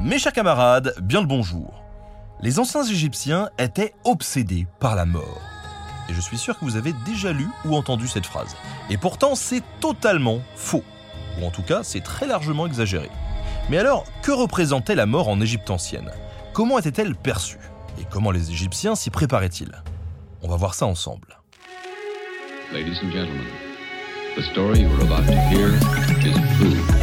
Mes chers camarades, bien le bonjour. Les anciens Égyptiens étaient obsédés par la mort. Et je suis sûr que vous avez déjà lu ou entendu cette phrase. Et pourtant, c'est totalement faux. Ou en tout cas, c'est très largement exagéré. Mais alors, que représentait la mort en Égypte ancienne? Comment était-elle perçue? Et comment les Égyptiens s'y préparaient-ils? On va voir ça ensemble. Ladies and gentlemen, the story you are about to hear is true.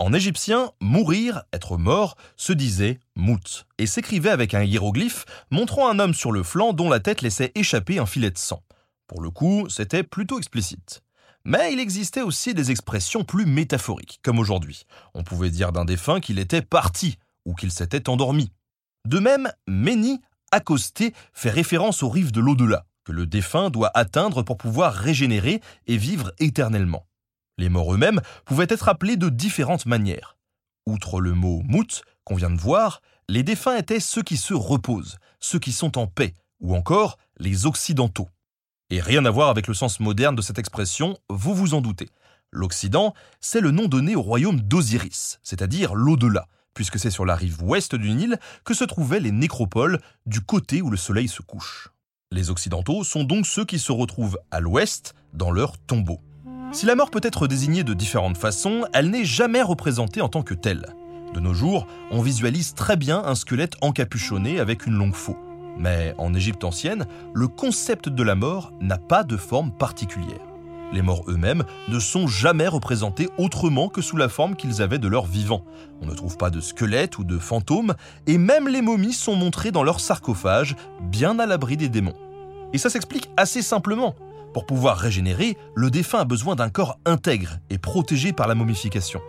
En égyptien, mourir, être mort, se disait mout et s'écrivait avec un hiéroglyphe montrant un homme sur le flanc dont la tête laissait échapper un filet de sang. Pour le coup, c'était plutôt explicite. Mais il existait aussi des expressions plus métaphoriques, comme aujourd'hui. On pouvait dire d'un défunt qu'il était parti ou qu'il s'était endormi. De même, Méni, accosté, fait référence aux rives de l'au-delà, que le défunt doit atteindre pour pouvoir régénérer et vivre éternellement. Les morts eux-mêmes pouvaient être appelés de différentes manières. Outre le mot mout qu'on vient de voir, les défunts étaient ceux qui se reposent, ceux qui sont en paix, ou encore les occidentaux. Et rien à voir avec le sens moderne de cette expression, vous vous en doutez. L'Occident, c'est le nom donné au royaume d'Osiris, c'est-à-dire l'au-delà, puisque c'est sur la rive ouest du Nil que se trouvaient les nécropoles, du côté où le soleil se couche. Les Occidentaux sont donc ceux qui se retrouvent à l'ouest, dans leur tombeau. Si la mort peut être désignée de différentes façons, elle n'est jamais représentée en tant que telle. De nos jours, on visualise très bien un squelette encapuchonné avec une longue faux. Mais en Égypte ancienne, le concept de la mort n'a pas de forme particulière. Les morts eux-mêmes ne sont jamais représentés autrement que sous la forme qu'ils avaient de leur vivant. On ne trouve pas de squelettes ou de fantômes, et même les momies sont montrées dans leur sarcophage, bien à l'abri des démons. Et ça s'explique assez simplement. Pour pouvoir régénérer, le défunt a besoin d'un corps intègre et protégé par la momification.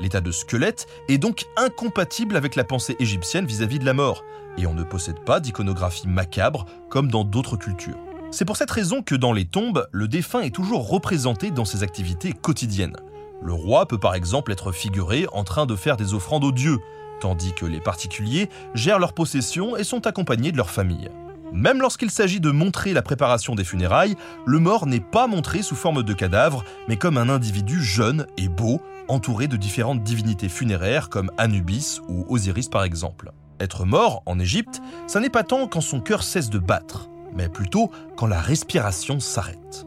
L'état de squelette est donc incompatible avec la pensée égyptienne vis-à-vis de la mort, et on ne possède pas d'iconographie macabre comme dans d'autres cultures. C'est pour cette raison que dans les tombes, le défunt est toujours représenté dans ses activités quotidiennes. Le roi peut par exemple être figuré en train de faire des offrandes aux dieux, tandis que les particuliers gèrent leurs possessions et sont accompagnés de leur famille. Même lorsqu'il s'agit de montrer la préparation des funérailles, le mort n'est pas montré sous forme de cadavre, mais comme un individu jeune et beau, entouré de différentes divinités funéraires comme Anubis ou Osiris par exemple. Être mort en Égypte, ça n'est pas tant quand son cœur cesse de battre, mais plutôt quand la respiration s'arrête.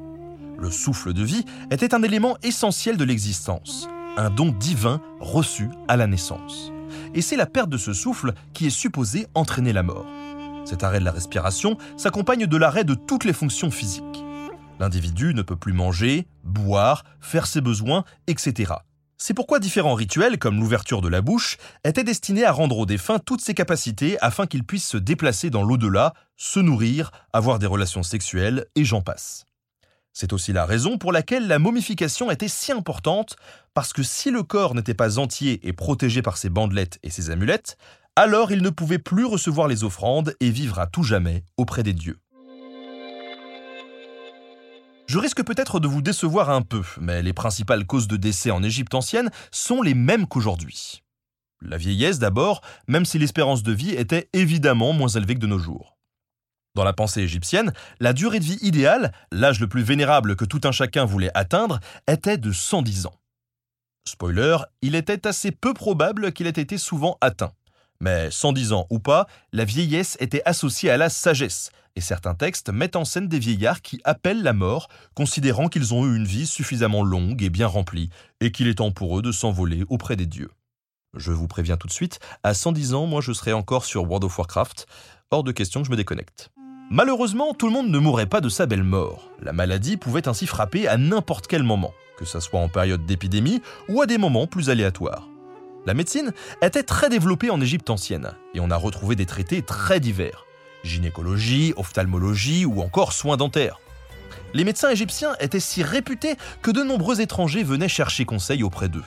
Le souffle de vie était un élément essentiel de l'existence, un don divin reçu à la naissance. Et c'est la perte de ce souffle qui est supposée entraîner la mort. Cet arrêt de la respiration s'accompagne de l'arrêt de toutes les fonctions physiques. L'individu ne peut plus manger, boire, faire ses besoins, etc. C'est pourquoi différents rituels, comme l'ouverture de la bouche, étaient destinés à rendre au défunt toutes ses capacités afin qu'il puisse se déplacer dans l'au-delà, se nourrir, avoir des relations sexuelles, et j'en passe. C'est aussi la raison pour laquelle la momification était si importante, parce que si le corps n'était pas entier et protégé par ses bandelettes et ses amulettes, alors il ne pouvait plus recevoir les offrandes et vivre à tout jamais auprès des dieux. Je risque peut-être de vous décevoir un peu, mais les principales causes de décès en Égypte ancienne sont les mêmes qu'aujourd'hui. La vieillesse d'abord, même si l'espérance de vie était évidemment moins élevée que de nos jours. Dans la pensée égyptienne, la durée de vie idéale, l'âge le plus vénérable que tout un chacun voulait atteindre, était de 110 ans. Spoiler, il était assez peu probable qu'il ait été souvent atteint. Mais 110 ans ou pas, la vieillesse était associée à la sagesse, et certains textes mettent en scène des vieillards qui appellent la mort, considérant qu'ils ont eu une vie suffisamment longue et bien remplie, et qu'il est temps pour eux de s'envoler auprès des dieux. Je vous préviens tout de suite, à 110 ans, moi je serai encore sur World of Warcraft, hors de question que je me déconnecte. Malheureusement, tout le monde ne mourrait pas de sa belle mort. La maladie pouvait ainsi frapper à n'importe quel moment, que ce soit en période d'épidémie ou à des moments plus aléatoires. La médecine était très développée en Égypte ancienne, et on a retrouvé des traités très divers gynécologie, ophtalmologie ou encore soins dentaires. Les médecins égyptiens étaient si réputés que de nombreux étrangers venaient chercher conseil auprès d'eux.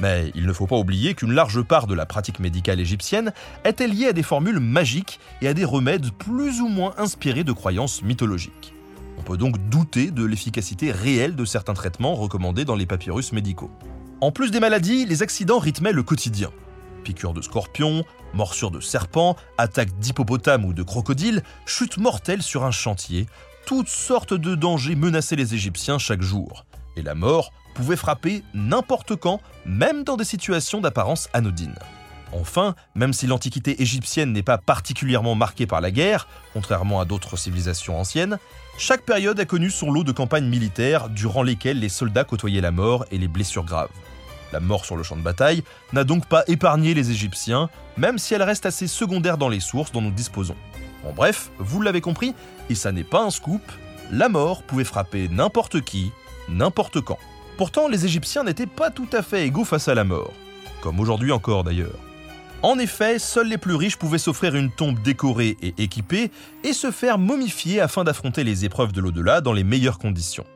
Mais il ne faut pas oublier qu'une large part de la pratique médicale égyptienne était liée à des formules magiques et à des remèdes plus ou moins inspirés de croyances mythologiques. On peut donc douter de l'efficacité réelle de certains traitements recommandés dans les papyrus médicaux. En plus des maladies, les accidents rythmaient le quotidien. Piqûres de scorpions, morsures de serpents, attaques d'hippopotames ou de crocodiles, chutes mortelles sur un chantier, toutes sortes de dangers menaçaient les Égyptiens chaque jour. Et la mort pouvait frapper n'importe quand, même dans des situations d'apparence anodine. Enfin, même si l'Antiquité égyptienne n'est pas particulièrement marquée par la guerre, contrairement à d'autres civilisations anciennes, chaque période a connu son lot de campagnes militaires durant lesquelles les soldats côtoyaient la mort et les blessures graves. La mort sur le champ de bataille n'a donc pas épargné les Égyptiens, même si elle reste assez secondaire dans les sources dont nous disposons. En bref, vous l'avez compris, et ça n'est pas un scoop, la mort pouvait frapper n'importe qui, n'importe quand. Pourtant, les Égyptiens n'étaient pas tout à fait égaux face à la mort, comme aujourd'hui encore d'ailleurs. En effet, seuls les plus riches pouvaient s'offrir une tombe décorée et équipée et se faire momifier afin d'affronter les épreuves de l'au-delà dans les meilleures conditions.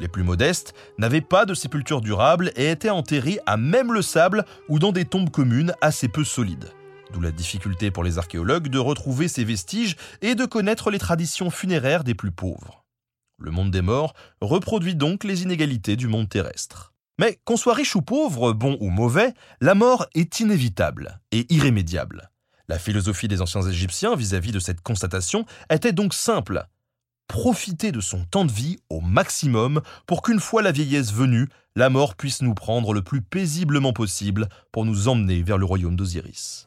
Les plus modestes n'avaient pas de sépulture durable et étaient enterrés à même le sable ou dans des tombes communes assez peu solides. D'où la difficulté pour les archéologues de retrouver ces vestiges et de connaître les traditions funéraires des plus pauvres. Le monde des morts reproduit donc les inégalités du monde terrestre. Mais qu'on soit riche ou pauvre, bon ou mauvais, la mort est inévitable et irrémédiable. La philosophie des anciens Égyptiens vis-à-vis de cette constatation était donc simple. Profiter de son temps de vie au maximum pour qu'une fois la vieillesse venue, la mort puisse nous prendre le plus paisiblement possible pour nous emmener vers le royaume d'Osiris.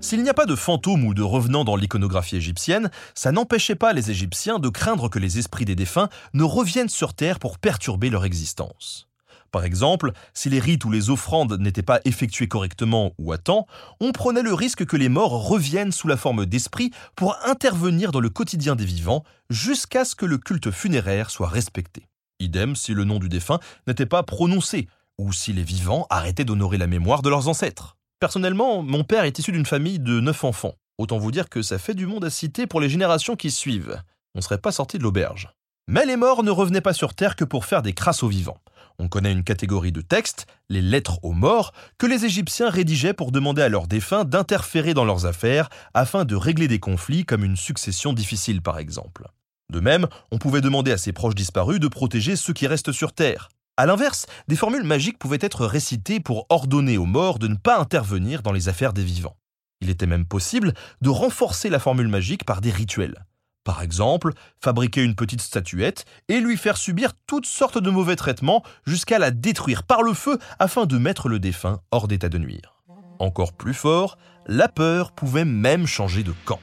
S'il n'y a pas de fantômes ou de revenants dans l'iconographie égyptienne, ça n'empêchait pas les Égyptiens de craindre que les esprits des défunts ne reviennent sur Terre pour perturber leur existence. Par exemple, si les rites ou les offrandes n'étaient pas effectués correctement ou à temps, on prenait le risque que les morts reviennent sous la forme d'esprits pour intervenir dans le quotidien des vivants jusqu'à ce que le culte funéraire soit respecté. Idem si le nom du défunt n'était pas prononcé, ou si les vivants arrêtaient d'honorer la mémoire de leurs ancêtres. Personnellement, mon père est issu d'une famille de neuf enfants. Autant vous dire que ça fait du monde à citer pour les générations qui suivent. On ne serait pas sorti de l'auberge. Mais les morts ne revenaient pas sur Terre que pour faire des crasses aux vivants. On connaît une catégorie de textes, les lettres aux morts, que les Égyptiens rédigeaient pour demander à leurs défunts d'interférer dans leurs affaires afin de régler des conflits comme une succession difficile par exemple. De même, on pouvait demander à ses proches disparus de protéger ceux qui restent sur Terre. A l'inverse, des formules magiques pouvaient être récitées pour ordonner aux morts de ne pas intervenir dans les affaires des vivants. Il était même possible de renforcer la formule magique par des rituels. Par exemple, fabriquer une petite statuette et lui faire subir toutes sortes de mauvais traitements jusqu'à la détruire par le feu afin de mettre le défunt hors d'état de nuire. Encore plus fort, la peur pouvait même changer de camp.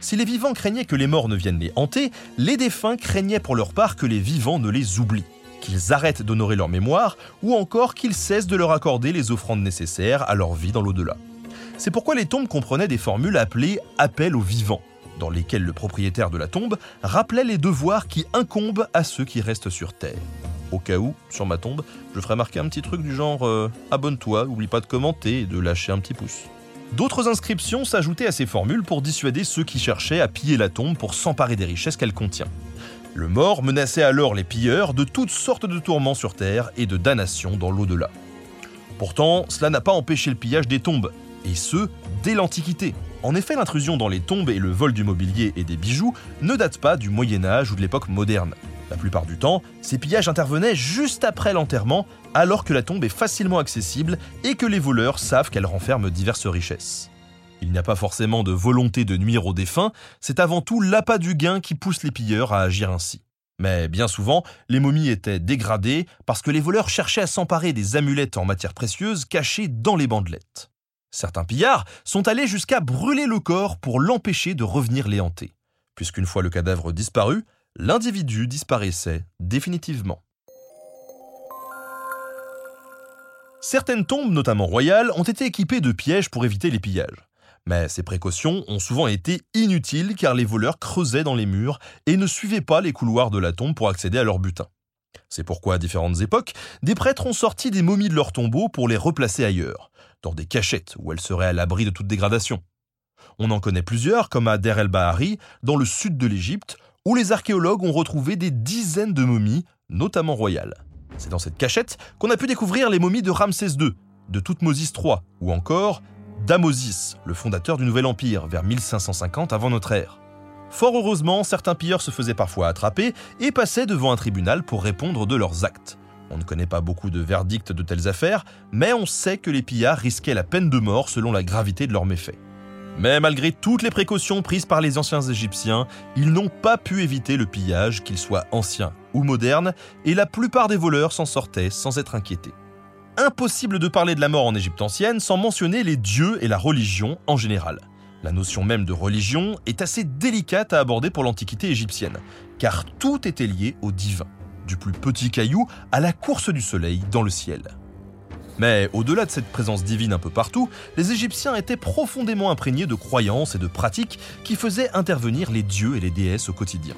Si les vivants craignaient que les morts ne viennent les hanter, les défunts craignaient pour leur part que les vivants ne les oublient qu'ils arrêtent d'honorer leur mémoire ou encore qu'ils cessent de leur accorder les offrandes nécessaires à leur vie dans l'au-delà. C'est pourquoi les tombes comprenaient des formules appelées appel aux vivants, dans lesquelles le propriétaire de la tombe rappelait les devoirs qui incombent à ceux qui restent sur Terre. Au cas où, sur ma tombe, je ferai marquer un petit truc du genre euh, Abonne-toi, oublie pas de commenter et de lâcher un petit pouce. D'autres inscriptions s'ajoutaient à ces formules pour dissuader ceux qui cherchaient à piller la tombe pour s'emparer des richesses qu'elle contient. Le mort menaçait alors les pilleurs de toutes sortes de tourments sur Terre et de damnation dans l'au-delà. Pourtant, cela n'a pas empêché le pillage des tombes, et ce, dès l'Antiquité. En effet, l'intrusion dans les tombes et le vol du mobilier et des bijoux ne datent pas du Moyen Âge ou de l'époque moderne. La plupart du temps, ces pillages intervenaient juste après l'enterrement, alors que la tombe est facilement accessible et que les voleurs savent qu'elle renferme diverses richesses. Il n'y a pas forcément de volonté de nuire aux défunts, c'est avant tout l'appât du gain qui pousse les pilleurs à agir ainsi. Mais bien souvent, les momies étaient dégradées parce que les voleurs cherchaient à s'emparer des amulettes en matière précieuse cachées dans les bandelettes. Certains pillards sont allés jusqu'à brûler le corps pour l'empêcher de revenir les hanter, puisqu'une fois le cadavre disparu, l'individu disparaissait définitivement. Certaines tombes, notamment royales, ont été équipées de pièges pour éviter les pillages. Mais ces précautions ont souvent été inutiles car les voleurs creusaient dans les murs et ne suivaient pas les couloirs de la tombe pour accéder à leur butin. C'est pourquoi à différentes époques, des prêtres ont sorti des momies de leurs tombeaux pour les replacer ailleurs, dans des cachettes où elles seraient à l'abri de toute dégradation. On en connaît plusieurs, comme à Der el-Bahari, dans le sud de l'Égypte, où les archéologues ont retrouvé des dizaines de momies, notamment royales. C'est dans cette cachette qu'on a pu découvrir les momies de Ramsès II, de Toutmosis III, ou encore d'Amosis, le fondateur du Nouvel Empire, vers 1550 avant notre ère. Fort heureusement, certains pilleurs se faisaient parfois attraper et passaient devant un tribunal pour répondre de leurs actes. On ne connaît pas beaucoup de verdicts de telles affaires, mais on sait que les pillards risquaient la peine de mort selon la gravité de leurs méfaits. Mais malgré toutes les précautions prises par les anciens Égyptiens, ils n'ont pas pu éviter le pillage, qu'il soit ancien ou moderne, et la plupart des voleurs s'en sortaient sans être inquiétés. Impossible de parler de la mort en Égypte ancienne sans mentionner les dieux et la religion en général. La notion même de religion est assez délicate à aborder pour l'Antiquité égyptienne, car tout était lié au divin, du plus petit caillou à la course du soleil dans le ciel. Mais au-delà de cette présence divine un peu partout, les Égyptiens étaient profondément imprégnés de croyances et de pratiques qui faisaient intervenir les dieux et les déesses au quotidien.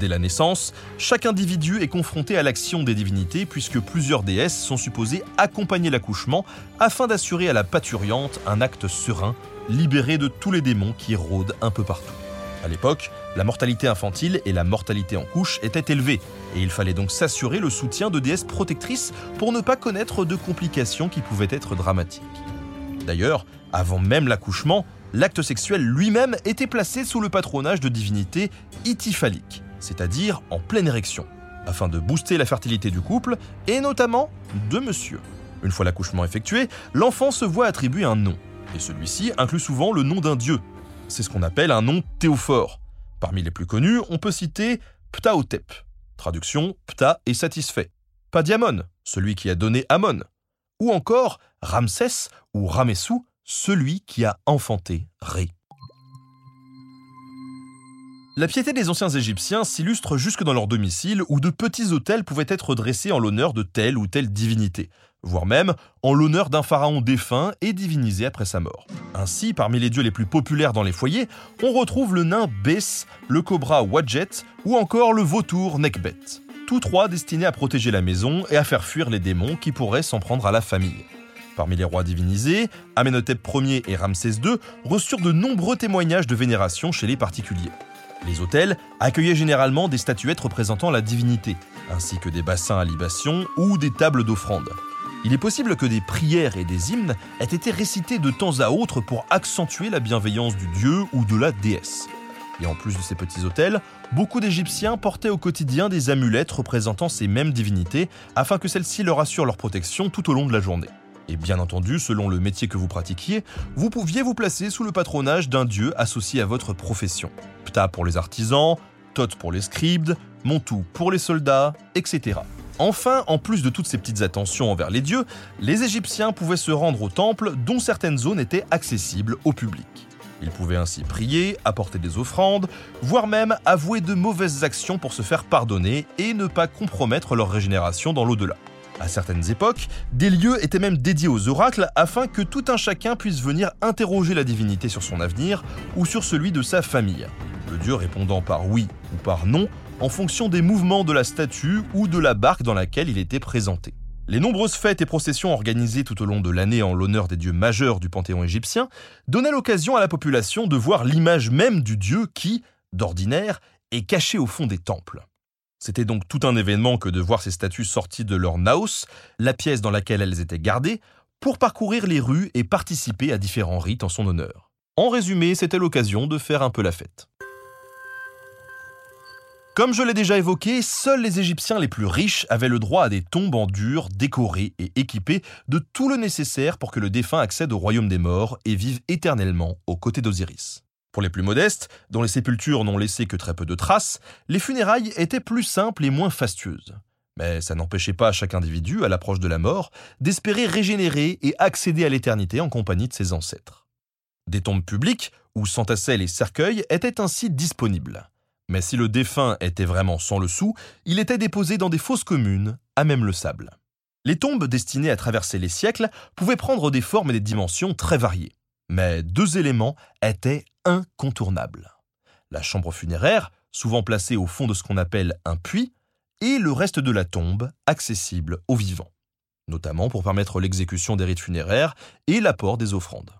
Dès la naissance, chaque individu est confronté à l'action des divinités puisque plusieurs déesses sont supposées accompagner l'accouchement afin d'assurer à la paturiante un acte serein libéré de tous les démons qui rôdent un peu partout. À l'époque, la mortalité infantile et la mortalité en couche étaient élevées, et il fallait donc s'assurer le soutien de déesses protectrices pour ne pas connaître de complications qui pouvaient être dramatiques. D'ailleurs, avant même l'accouchement, l'acte sexuel lui-même était placé sous le patronage de divinités ityphaliques, c'est-à-dire en pleine érection, afin de booster la fertilité du couple et notamment de monsieur. Une fois l'accouchement effectué, l'enfant se voit attribuer un nom, et celui-ci inclut souvent le nom d'un dieu. C'est ce qu'on appelle un nom théophore. Parmi les plus connus, on peut citer Ptahotep, traduction Ptah est satisfait, Padiamon, celui qui a donné Amon, ou encore Ramsès ou Ramessou, celui qui a enfanté Ré. La piété des anciens Égyptiens s'illustre jusque dans leur domicile où de petits autels pouvaient être dressés en l'honneur de telle ou telle divinité, voire même en l'honneur d'un pharaon défunt et divinisé après sa mort. Ainsi, parmi les dieux les plus populaires dans les foyers, on retrouve le nain Bess, le cobra Wadjet ou encore le vautour Nekbet. Tous trois destinés à protéger la maison et à faire fuir les démons qui pourraient s'en prendre à la famille. Parmi les rois divinisés, Amenhotep Ier et Ramsès II reçurent de nombreux témoignages de vénération chez les particuliers. Les hôtels accueillaient généralement des statuettes représentant la divinité, ainsi que des bassins à libation ou des tables d'offrande. Il est possible que des prières et des hymnes aient été récités de temps à autre pour accentuer la bienveillance du dieu ou de la déesse. Et en plus de ces petits hôtels, beaucoup d'Égyptiens portaient au quotidien des amulettes représentant ces mêmes divinités afin que celles-ci leur assurent leur protection tout au long de la journée. Et bien entendu, selon le métier que vous pratiquiez, vous pouviez vous placer sous le patronage d'un dieu associé à votre profession. Ptah pour les artisans, Thoth pour les scribes, Montou pour les soldats, etc. Enfin, en plus de toutes ces petites attentions envers les dieux, les Égyptiens pouvaient se rendre au temple dont certaines zones étaient accessibles au public. Ils pouvaient ainsi prier, apporter des offrandes, voire même avouer de mauvaises actions pour se faire pardonner et ne pas compromettre leur régénération dans l'au-delà. À certaines époques, des lieux étaient même dédiés aux oracles afin que tout un chacun puisse venir interroger la divinité sur son avenir ou sur celui de sa famille, le dieu répondant par oui ou par non en fonction des mouvements de la statue ou de la barque dans laquelle il était présenté. Les nombreuses fêtes et processions organisées tout au long de l'année en l'honneur des dieux majeurs du panthéon égyptien donnaient l'occasion à la population de voir l'image même du dieu qui, d'ordinaire, est caché au fond des temples. C'était donc tout un événement que de voir ces statues sorties de leur naos, la pièce dans laquelle elles étaient gardées, pour parcourir les rues et participer à différents rites en son honneur. En résumé, c'était l'occasion de faire un peu la fête. Comme je l'ai déjà évoqué, seuls les Égyptiens les plus riches avaient le droit à des tombes en dur, décorées et équipées de tout le nécessaire pour que le défunt accède au royaume des morts et vive éternellement aux côtés d'Osiris. Pour les plus modestes, dont les sépultures n'ont laissé que très peu de traces, les funérailles étaient plus simples et moins fastueuses. Mais ça n'empêchait pas chaque individu, à l'approche de la mort, d'espérer régénérer et accéder à l'éternité en compagnie de ses ancêtres. Des tombes publiques, où s'entassaient les cercueils, étaient ainsi disponibles. Mais si le défunt était vraiment sans le sou, il était déposé dans des fosses communes, à même le sable. Les tombes destinées à traverser les siècles pouvaient prendre des formes et des dimensions très variées. Mais deux éléments étaient incontournables. La chambre funéraire, souvent placée au fond de ce qu'on appelle un puits, et le reste de la tombe, accessible aux vivants, notamment pour permettre l'exécution des rites funéraires et l'apport des offrandes.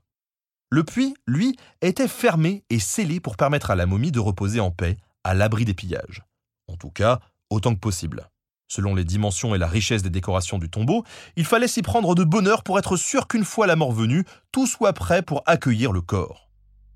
Le puits, lui, était fermé et scellé pour permettre à la momie de reposer en paix à l'abri des pillages. En tout cas, autant que possible. Selon les dimensions et la richesse des décorations du tombeau, il fallait s'y prendre de bonne heure pour être sûr qu'une fois la mort venue, tout soit prêt pour accueillir le corps.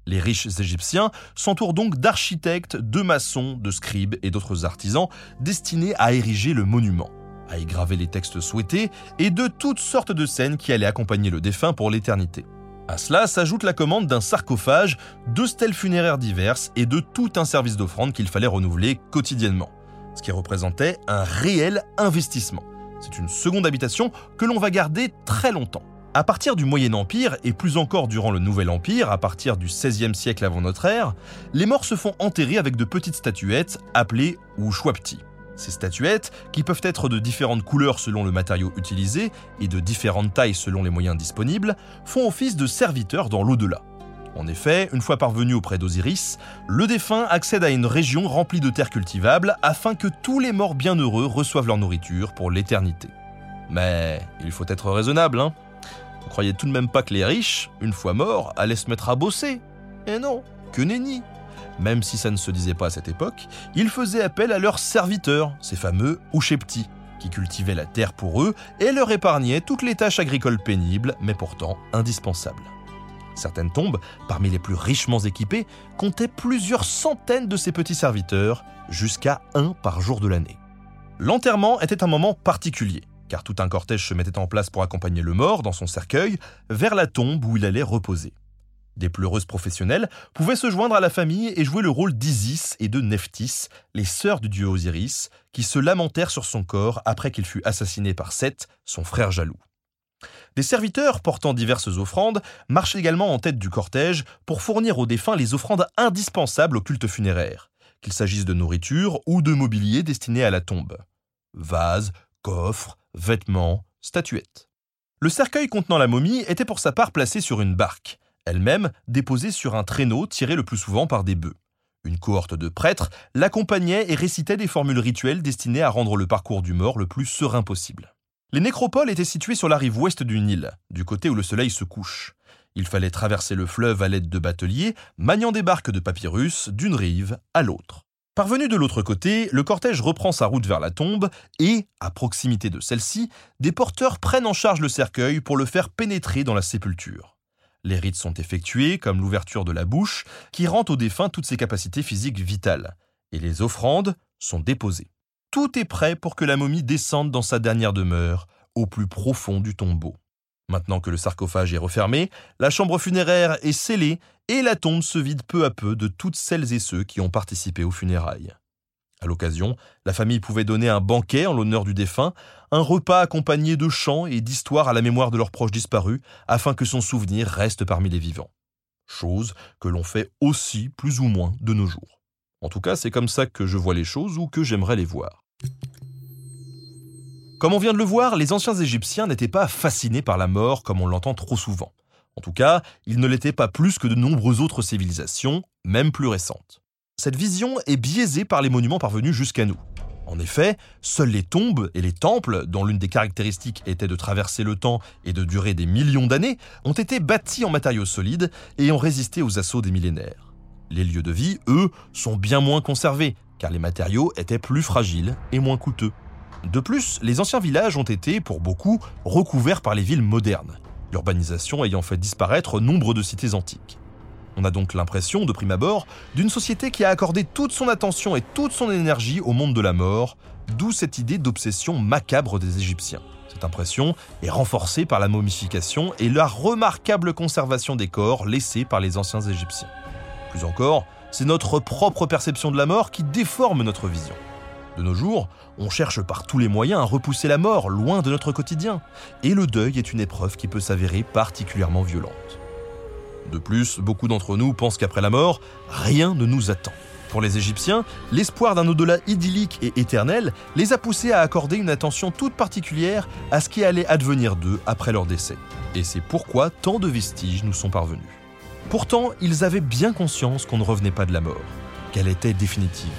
Les riches Égyptiens s'entourent donc d'architectes, de maçons, de scribes et d'autres artisans destinés à ériger le monument, à y graver les textes souhaités et de toutes sortes de scènes qui allaient accompagner le défunt pour l'éternité. À cela s'ajoute la commande d'un sarcophage, de stèles funéraires diverses et de tout un service d'offrande qu'il fallait renouveler quotidiennement ce qui représentait un réel investissement. C'est une seconde habitation que l'on va garder très longtemps. À partir du Moyen Empire, et plus encore durant le Nouvel Empire, à partir du XVIe siècle avant notre ère, les morts se font enterrer avec de petites statuettes appelées Ushwapti. Ces statuettes, qui peuvent être de différentes couleurs selon le matériau utilisé et de différentes tailles selon les moyens disponibles, font office de serviteurs dans l'au-delà. En effet, une fois parvenu auprès d'Osiris, le défunt accède à une région remplie de terres cultivables afin que tous les morts bienheureux reçoivent leur nourriture pour l'éternité. Mais il faut être raisonnable, hein Vous croyez tout de même pas que les riches, une fois morts, allaient se mettre à bosser? Eh non, que nenni Même si ça ne se disait pas à cette époque, ils faisaient appel à leurs serviteurs, ces fameux Ushepti, qui cultivaient la terre pour eux et leur épargnaient toutes les tâches agricoles pénibles, mais pourtant indispensables. Certaines tombes, parmi les plus richement équipées, comptaient plusieurs centaines de ces petits serviteurs, jusqu'à un par jour de l'année. L'enterrement était un moment particulier, car tout un cortège se mettait en place pour accompagner le mort dans son cercueil vers la tombe où il allait reposer. Des pleureuses professionnelles pouvaient se joindre à la famille et jouer le rôle d'Isis et de Nephthys, les sœurs du dieu Osiris, qui se lamentèrent sur son corps après qu'il fut assassiné par Seth, son frère jaloux. Des serviteurs portant diverses offrandes marchent également en tête du cortège pour fournir aux défunts les offrandes indispensables au culte funéraire, qu'il s'agisse de nourriture ou de mobilier destiné à la tombe. Vases, coffres, vêtements, statuettes. Le cercueil contenant la momie était pour sa part placé sur une barque, elle-même déposée sur un traîneau tiré le plus souvent par des bœufs. Une cohorte de prêtres l'accompagnait et récitait des formules rituelles destinées à rendre le parcours du mort le plus serein possible. Les nécropoles étaient situées sur la rive ouest du Nil, du côté où le soleil se couche. Il fallait traverser le fleuve à l'aide de bateliers, maniant des barques de papyrus d'une rive à l'autre. Parvenu de l'autre côté, le cortège reprend sa route vers la tombe et, à proximité de celle-ci, des porteurs prennent en charge le cercueil pour le faire pénétrer dans la sépulture. Les rites sont effectués, comme l'ouverture de la bouche, qui rend au défunt toutes ses capacités physiques vitales, et les offrandes sont déposées tout est prêt pour que la momie descende dans sa dernière demeure, au plus profond du tombeau. Maintenant que le sarcophage est refermé, la chambre funéraire est scellée et la tombe se vide peu à peu de toutes celles et ceux qui ont participé aux funérailles. À l'occasion, la famille pouvait donner un banquet en l'honneur du défunt, un repas accompagné de chants et d'histoires à la mémoire de leurs proches disparus, afin que son souvenir reste parmi les vivants. Chose que l'on fait aussi plus ou moins de nos jours. En tout cas, c'est comme ça que je vois les choses ou que j'aimerais les voir. Comme on vient de le voir, les anciens Égyptiens n'étaient pas fascinés par la mort comme on l'entend trop souvent. En tout cas, ils ne l'étaient pas plus que de nombreuses autres civilisations, même plus récentes. Cette vision est biaisée par les monuments parvenus jusqu'à nous. En effet, seules les tombes et les temples, dont l'une des caractéristiques était de traverser le temps et de durer des millions d'années, ont été bâtis en matériaux solides et ont résisté aux assauts des millénaires. Les lieux de vie, eux, sont bien moins conservés, car les matériaux étaient plus fragiles et moins coûteux. De plus, les anciens villages ont été, pour beaucoup, recouverts par les villes modernes, l'urbanisation ayant fait disparaître nombre de cités antiques. On a donc l'impression, de prime abord, d'une société qui a accordé toute son attention et toute son énergie au monde de la mort, d'où cette idée d'obsession macabre des Égyptiens. Cette impression est renforcée par la momification et la remarquable conservation des corps laissés par les anciens Égyptiens. Plus encore, c'est notre propre perception de la mort qui déforme notre vision. De nos jours, on cherche par tous les moyens à repousser la mort loin de notre quotidien, et le deuil est une épreuve qui peut s'avérer particulièrement violente. De plus, beaucoup d'entre nous pensent qu'après la mort, rien ne nous attend. Pour les Égyptiens, l'espoir d'un au-delà idyllique et éternel les a poussés à accorder une attention toute particulière à ce qui allait advenir d'eux après leur décès. Et c'est pourquoi tant de vestiges nous sont parvenus. Pourtant, ils avaient bien conscience qu'on ne revenait pas de la mort, qu'elle était définitive.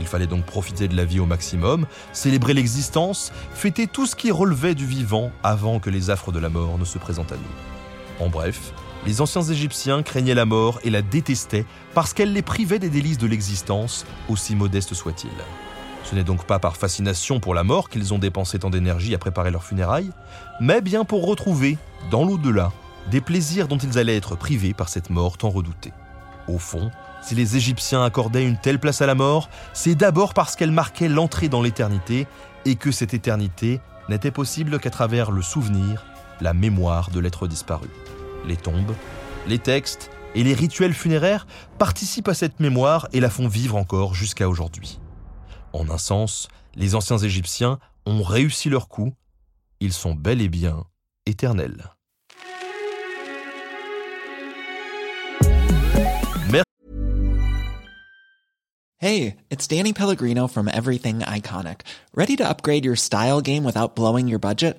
Il fallait donc profiter de la vie au maximum, célébrer l'existence, fêter tout ce qui relevait du vivant avant que les affres de la mort ne se présentent à nous. En bref, les anciens Égyptiens craignaient la mort et la détestaient parce qu'elle les privait des délices de l'existence, aussi modeste soit-il. Ce n'est donc pas par fascination pour la mort qu'ils ont dépensé tant d'énergie à préparer leurs funérailles, mais bien pour retrouver, dans l'au-delà, des plaisirs dont ils allaient être privés par cette mort tant redoutée. Au fond, si les Égyptiens accordaient une telle place à la mort, c'est d'abord parce qu'elle marquait l'entrée dans l'éternité et que cette éternité n'était possible qu'à travers le souvenir, la mémoire de l'être disparu. Les tombes, les textes et les rituels funéraires participent à cette mémoire et la font vivre encore jusqu'à aujourd'hui. En un sens, les anciens Égyptiens ont réussi leur coup, ils sont bel et bien éternels. Hey, it's Danny Pellegrino from Everything Iconic. Ready to upgrade your style game without blowing your budget?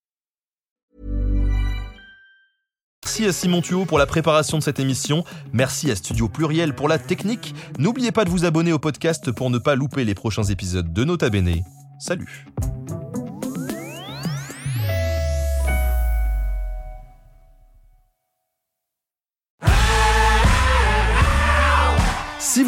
Merci à Simon Thuot pour la préparation de cette émission. Merci à Studio Pluriel pour la technique. N'oubliez pas de vous abonner au podcast pour ne pas louper les prochains épisodes de Nota Bene. Salut